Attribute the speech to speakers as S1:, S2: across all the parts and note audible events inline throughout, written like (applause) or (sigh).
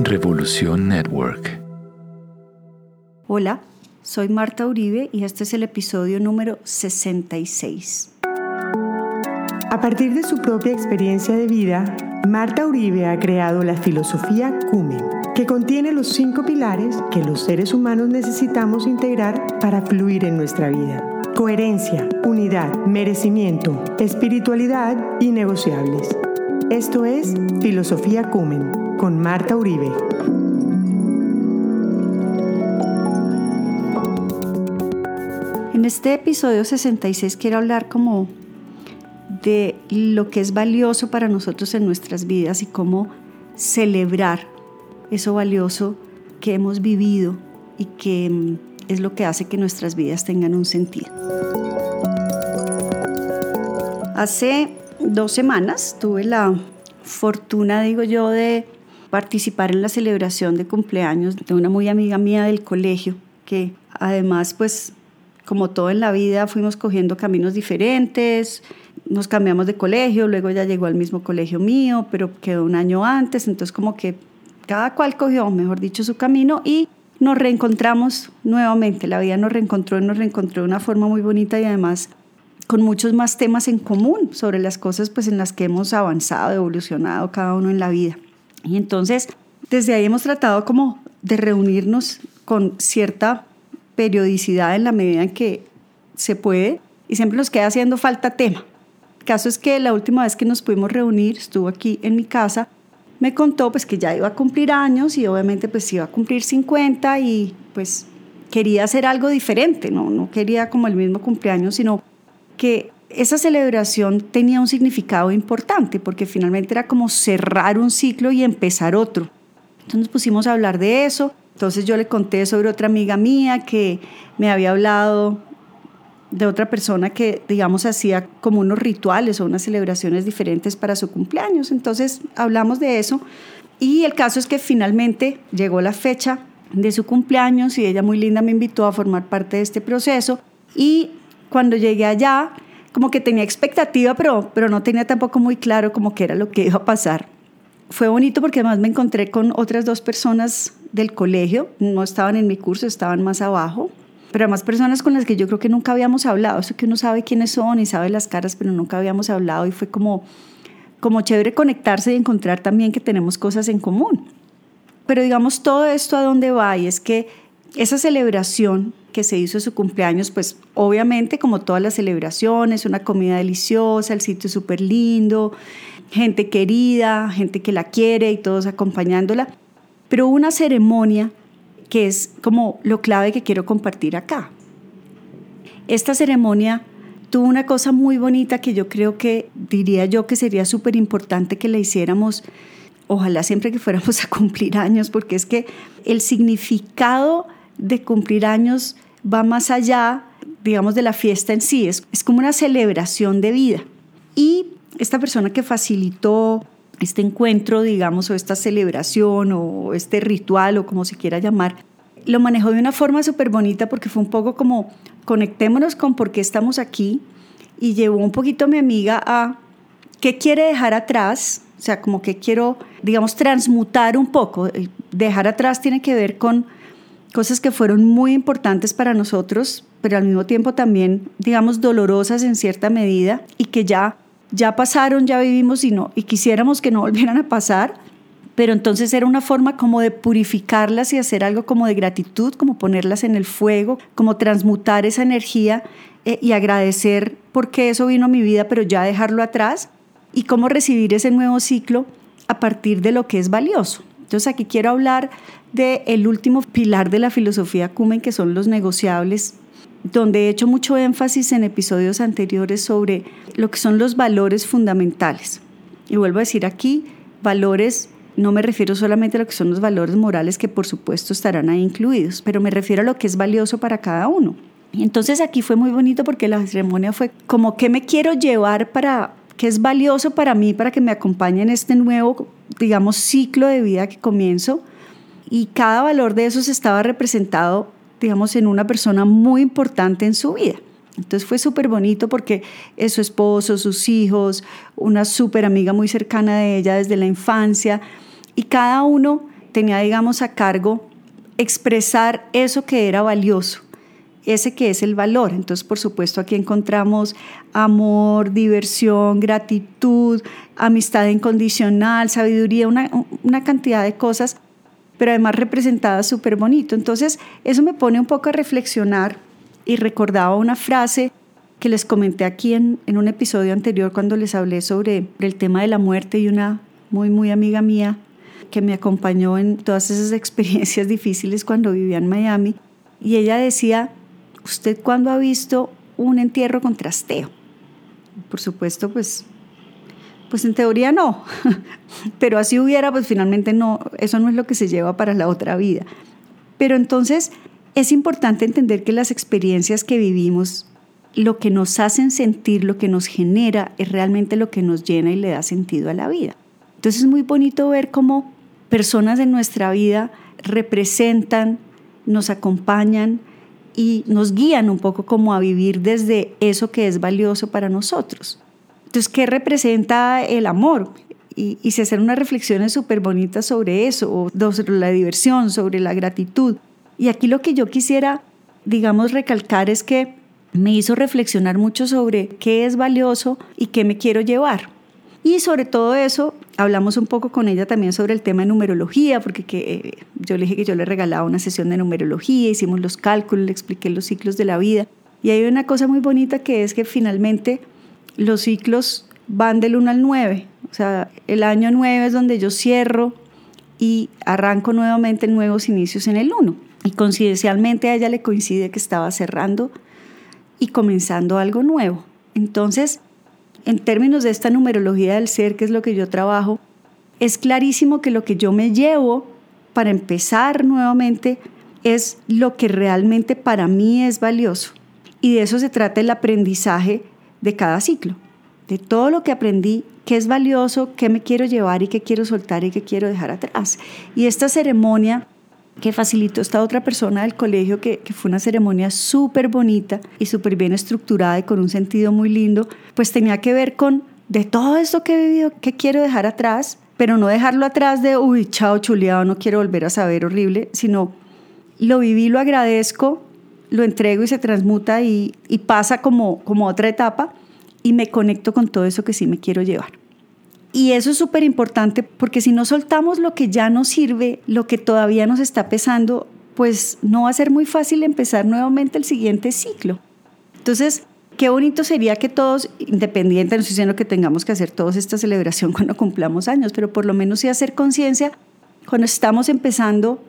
S1: Revolución Network.
S2: Hola, soy Marta Uribe y este es el episodio número 66.
S3: A partir de su propia experiencia de vida, Marta Uribe ha creado la filosofía Cumen, que contiene los cinco pilares que los seres humanos necesitamos integrar para fluir en nuestra vida. Coherencia, unidad, merecimiento, espiritualidad y negociables. Esto es Filosofía Cumen con Marta Uribe.
S2: En este episodio 66 quiero hablar como de lo que es valioso para nosotros en nuestras vidas y cómo celebrar eso valioso que hemos vivido y que mm, es lo que hace que nuestras vidas tengan un sentido. Hace dos semanas tuve la fortuna, digo yo, de participar en la celebración de cumpleaños de una muy amiga mía del colegio, que además, pues, como todo en la vida, fuimos cogiendo caminos diferentes, nos cambiamos de colegio, luego ya llegó al mismo colegio mío, pero quedó un año antes, entonces como que cada cual cogió, mejor dicho, su camino y nos reencontramos nuevamente, la vida nos reencontró y nos reencontró de una forma muy bonita y además con muchos más temas en común sobre las cosas pues en las que hemos avanzado, evolucionado cada uno en la vida. Y entonces, desde ahí hemos tratado como de reunirnos con cierta periodicidad en la medida en que se puede y siempre nos queda haciendo falta tema. El caso es que la última vez que nos pudimos reunir, estuvo aquí en mi casa, me contó pues que ya iba a cumplir años y obviamente pues iba a cumplir 50 y pues quería hacer algo diferente, no, no quería como el mismo cumpleaños, sino que esa celebración tenía un significado importante porque finalmente era como cerrar un ciclo y empezar otro. Entonces nos pusimos a hablar de eso. Entonces yo le conté sobre otra amiga mía que me había hablado de otra persona que, digamos, hacía como unos rituales o unas celebraciones diferentes para su cumpleaños. Entonces hablamos de eso y el caso es que finalmente llegó la fecha de su cumpleaños y ella muy linda me invitó a formar parte de este proceso y cuando llegué allá, como que tenía expectativa, pero, pero no tenía tampoco muy claro como que era lo que iba a pasar. Fue bonito porque además me encontré con otras dos personas del colegio, no estaban en mi curso, estaban más abajo, pero además personas con las que yo creo que nunca habíamos hablado, eso que uno sabe quiénes son y sabe las caras, pero nunca habíamos hablado y fue como, como chévere conectarse y encontrar también que tenemos cosas en común. Pero digamos, todo esto a dónde va y es que esa celebración que se hizo su cumpleaños, pues obviamente como todas las celebraciones, una comida deliciosa, el sitio súper lindo, gente querida, gente que la quiere y todos acompañándola, pero una ceremonia que es como lo clave que quiero compartir acá. Esta ceremonia tuvo una cosa muy bonita que yo creo que diría yo que sería súper importante que la hiciéramos, ojalá siempre que fuéramos a cumplir años, porque es que el significado de cumplir años va más allá, digamos, de la fiesta en sí, es, es como una celebración de vida. Y esta persona que facilitó este encuentro, digamos, o esta celebración o este ritual o como se quiera llamar, lo manejó de una forma súper bonita porque fue un poco como conectémonos con por qué estamos aquí y llevó un poquito a mi amiga a qué quiere dejar atrás, o sea, como que quiero, digamos, transmutar un poco. Dejar atrás tiene que ver con cosas que fueron muy importantes para nosotros, pero al mismo tiempo también, digamos, dolorosas en cierta medida y que ya, ya pasaron, ya vivimos y, no, y quisiéramos que no (laughs) volvieran a pasar. Pero entonces era una forma como de purificarlas y hacer algo como de gratitud, como ponerlas en el fuego, como transmutar esa energía eh, y agradecer porque eso vino a mi vida, pero ya dejarlo atrás y cómo recibir ese nuevo ciclo a partir de lo que es valioso. Entonces aquí quiero hablar del el último pilar de la filosofía Kumen, que son los negociables, donde he hecho mucho énfasis en episodios anteriores sobre lo que son los valores fundamentales. Y vuelvo a decir aquí, valores, no me refiero solamente a lo que son los valores morales, que por supuesto estarán ahí incluidos, pero me refiero a lo que es valioso para cada uno. Entonces aquí fue muy bonito porque la ceremonia fue como que me quiero llevar para, que es valioso para mí, para que me acompañe en este nuevo, digamos, ciclo de vida que comienzo. Y cada valor de esos estaba representado, digamos, en una persona muy importante en su vida. Entonces fue súper bonito porque es su esposo, sus hijos, una súper amiga muy cercana de ella desde la infancia, y cada uno tenía, digamos, a cargo expresar eso que era valioso, ese que es el valor. Entonces, por supuesto, aquí encontramos amor, diversión, gratitud, amistad incondicional, sabiduría, una, una cantidad de cosas, pero además representadas súper bonito. Entonces, eso me pone un poco a reflexionar y recordaba una frase que les comenté aquí en, en un episodio anterior cuando les hablé sobre el tema de la muerte y una muy, muy amiga mía que me acompañó en todas esas (laughs) experiencias difíciles cuando vivía en Miami. Y ella decía, ¿usted cuándo ha visto un entierro con trasteo? Por supuesto, pues, pues en teoría no, (laughs) pero así hubiera, pues finalmente no, eso no es lo que se lleva para la otra vida. Pero entonces es importante entender que las experiencias que vivimos, lo que nos hacen sentir, lo que nos genera, es realmente lo que nos llena y le da sentido a la vida. Entonces es muy bonito ver cómo personas de nuestra vida representan, nos acompañan y nos guían un poco como a vivir desde eso que es valioso para nosotros. Entonces, ¿qué representa el amor? Y, y se hacen unas reflexiones súper bonitas sobre eso, sobre la diversión, sobre la gratitud. Y aquí lo que yo quisiera, digamos, recalcar es que me hizo reflexionar mucho sobre qué es valioso y qué me quiero llevar. Y sobre todo eso, hablamos un poco con ella también sobre el tema de numerología, porque que, eh, yo le dije que yo le regalaba una sesión de numerología, hicimos los cálculos, le expliqué los ciclos de la vida. Y hay una cosa muy bonita que es que finalmente los ciclos van del 1 al 9. O sea, el año 9 es donde yo cierro y arranco nuevamente nuevos inicios en el 1. Y coincidencialmente a ella le coincide que estaba cerrando y comenzando algo nuevo. Entonces, en términos de esta numerología del ser, que es lo que yo trabajo, es clarísimo que lo que yo me llevo para empezar nuevamente es lo que realmente para mí es valioso. Y de eso se trata el aprendizaje de cada ciclo, de todo lo que aprendí, qué es valioso, qué me quiero llevar y qué quiero soltar y qué quiero dejar atrás. Y esta ceremonia que facilitó esta otra persona del colegio, que, fue una ceremonia súper bonita y súper bien estructurada y con un sentido muy lindo, pues tenía que ver con de todo esto que he vivido, que quiero dejar atrás, pero no dejarlo atrás de, uy, chao, chuleado, no quiero volver a saber horrible, sino lo viví, lo agradezco, lo entrego y se transmuta y, y pasa como, como otra etapa y me conecto con todo eso que sí me quiero llevar. Y eso es súper importante porque si no soltamos lo que ya nos sirve, lo que todavía nos está pesando, pues no va a ser muy fácil empezar nuevamente el siguiente ciclo. Entonces, qué bonito sería que todos, independiente, no estoy diciendo que tengamos que hacer toda esta celebración (laughs) cuando cumplamos años, pero por lo menos sí hacer conciencia cuando estamos empezando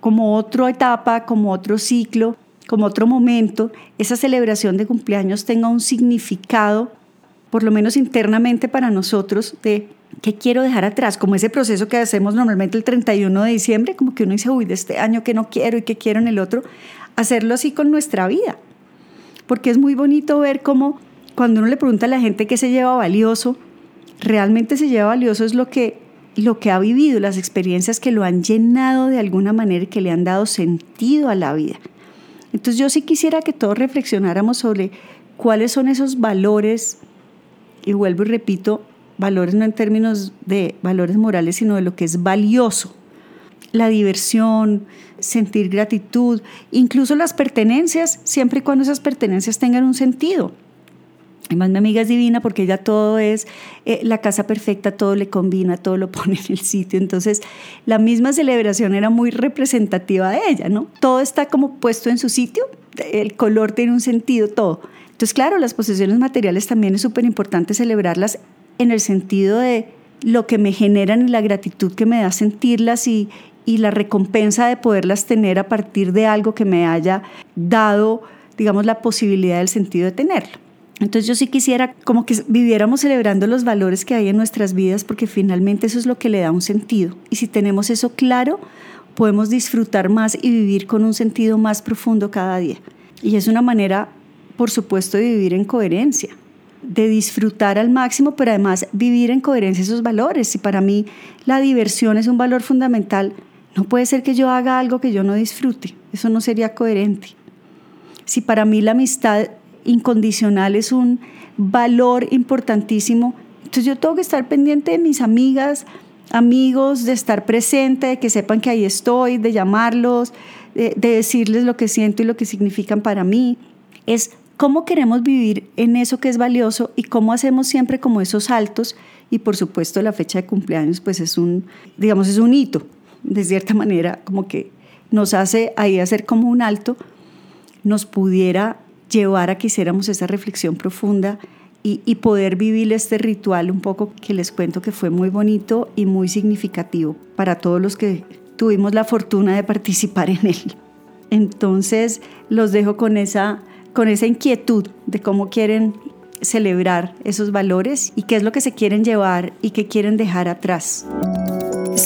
S2: como otra etapa, como otro ciclo, como otro momento, esa celebración de cumpleaños tenga un significado por lo menos internamente para nosotros, de qué quiero dejar atrás, como ese proceso que hacemos normalmente el 31 de diciembre, como que uno dice, uy, de este año que no quiero y que quiero en el otro, hacerlo así con nuestra vida. Porque es muy bonito ver cómo cuando uno le pregunta a la gente qué se lleva valioso, realmente se lleva valioso es lo que, lo que ha vivido, las experiencias que lo han llenado de alguna manera y que le han dado sentido a la vida. Entonces yo sí quisiera que todos reflexionáramos sobre cuáles son esos valores y vuelvo y repito, valores no en términos de valores morales, sino de lo que es valioso. La diversión, sentir gratitud, incluso las pertenencias, siempre y cuando esas pertenencias tengan un sentido. Además, mi amiga es divina porque ella todo es eh, la casa perfecta, todo le combina, todo lo (laughs) pone en el sitio. Entonces, la misma celebración era muy representativa de ella, ¿no? Todo está como puesto en su sitio, el color tiene un sentido, todo. Entonces, claro, las posesiones materiales también es súper importante celebrarlas en el sentido de lo que me generan y la gratitud que me da sentirlas y, y la recompensa de poderlas tener a partir de algo que me haya dado, digamos, la posibilidad del sentido de tenerlo. Entonces yo sí quisiera como que viviéramos celebrando los valores que hay en nuestras vidas porque finalmente eso es lo que le da un sentido. Y si tenemos eso claro, podemos disfrutar más y vivir con un sentido más profundo cada día. Y es una manera por supuesto, de vivir en coherencia, de disfrutar al máximo, pero además vivir en coherencia esos valores. Si para mí la diversión es un valor fundamental, no puede ser que yo haga algo que yo no disfrute. Eso no sería coherente. Si para mí la amistad incondicional es un valor importantísimo. Entonces yo tengo que estar pendiente de mis amigas, amigos, de estar presente, de que sepan que ahí estoy, de llamarlos, de, decirles lo que siento y lo que significan para mí. Es cómo queremos vivir en eso que es valioso y cómo hacemos siempre como esos saltos y por supuesto la fecha de cumpleaños pues es un digamos es un hito de cierta (laughs) manera como que nos hace ahí hacer como un alto nos pudiera llevar a que hiciéramos esa reflexión profunda y, poder vivir este ritual un poco que les cuento que fue muy bonito y muy significativo para todos los que tuvimos la fortuna de participar en él. Entonces los dejo con esa, con esa inquietud de cómo quieren celebrar esos valores y qué es lo que se quieren llevar y qué quieren dejar atrás.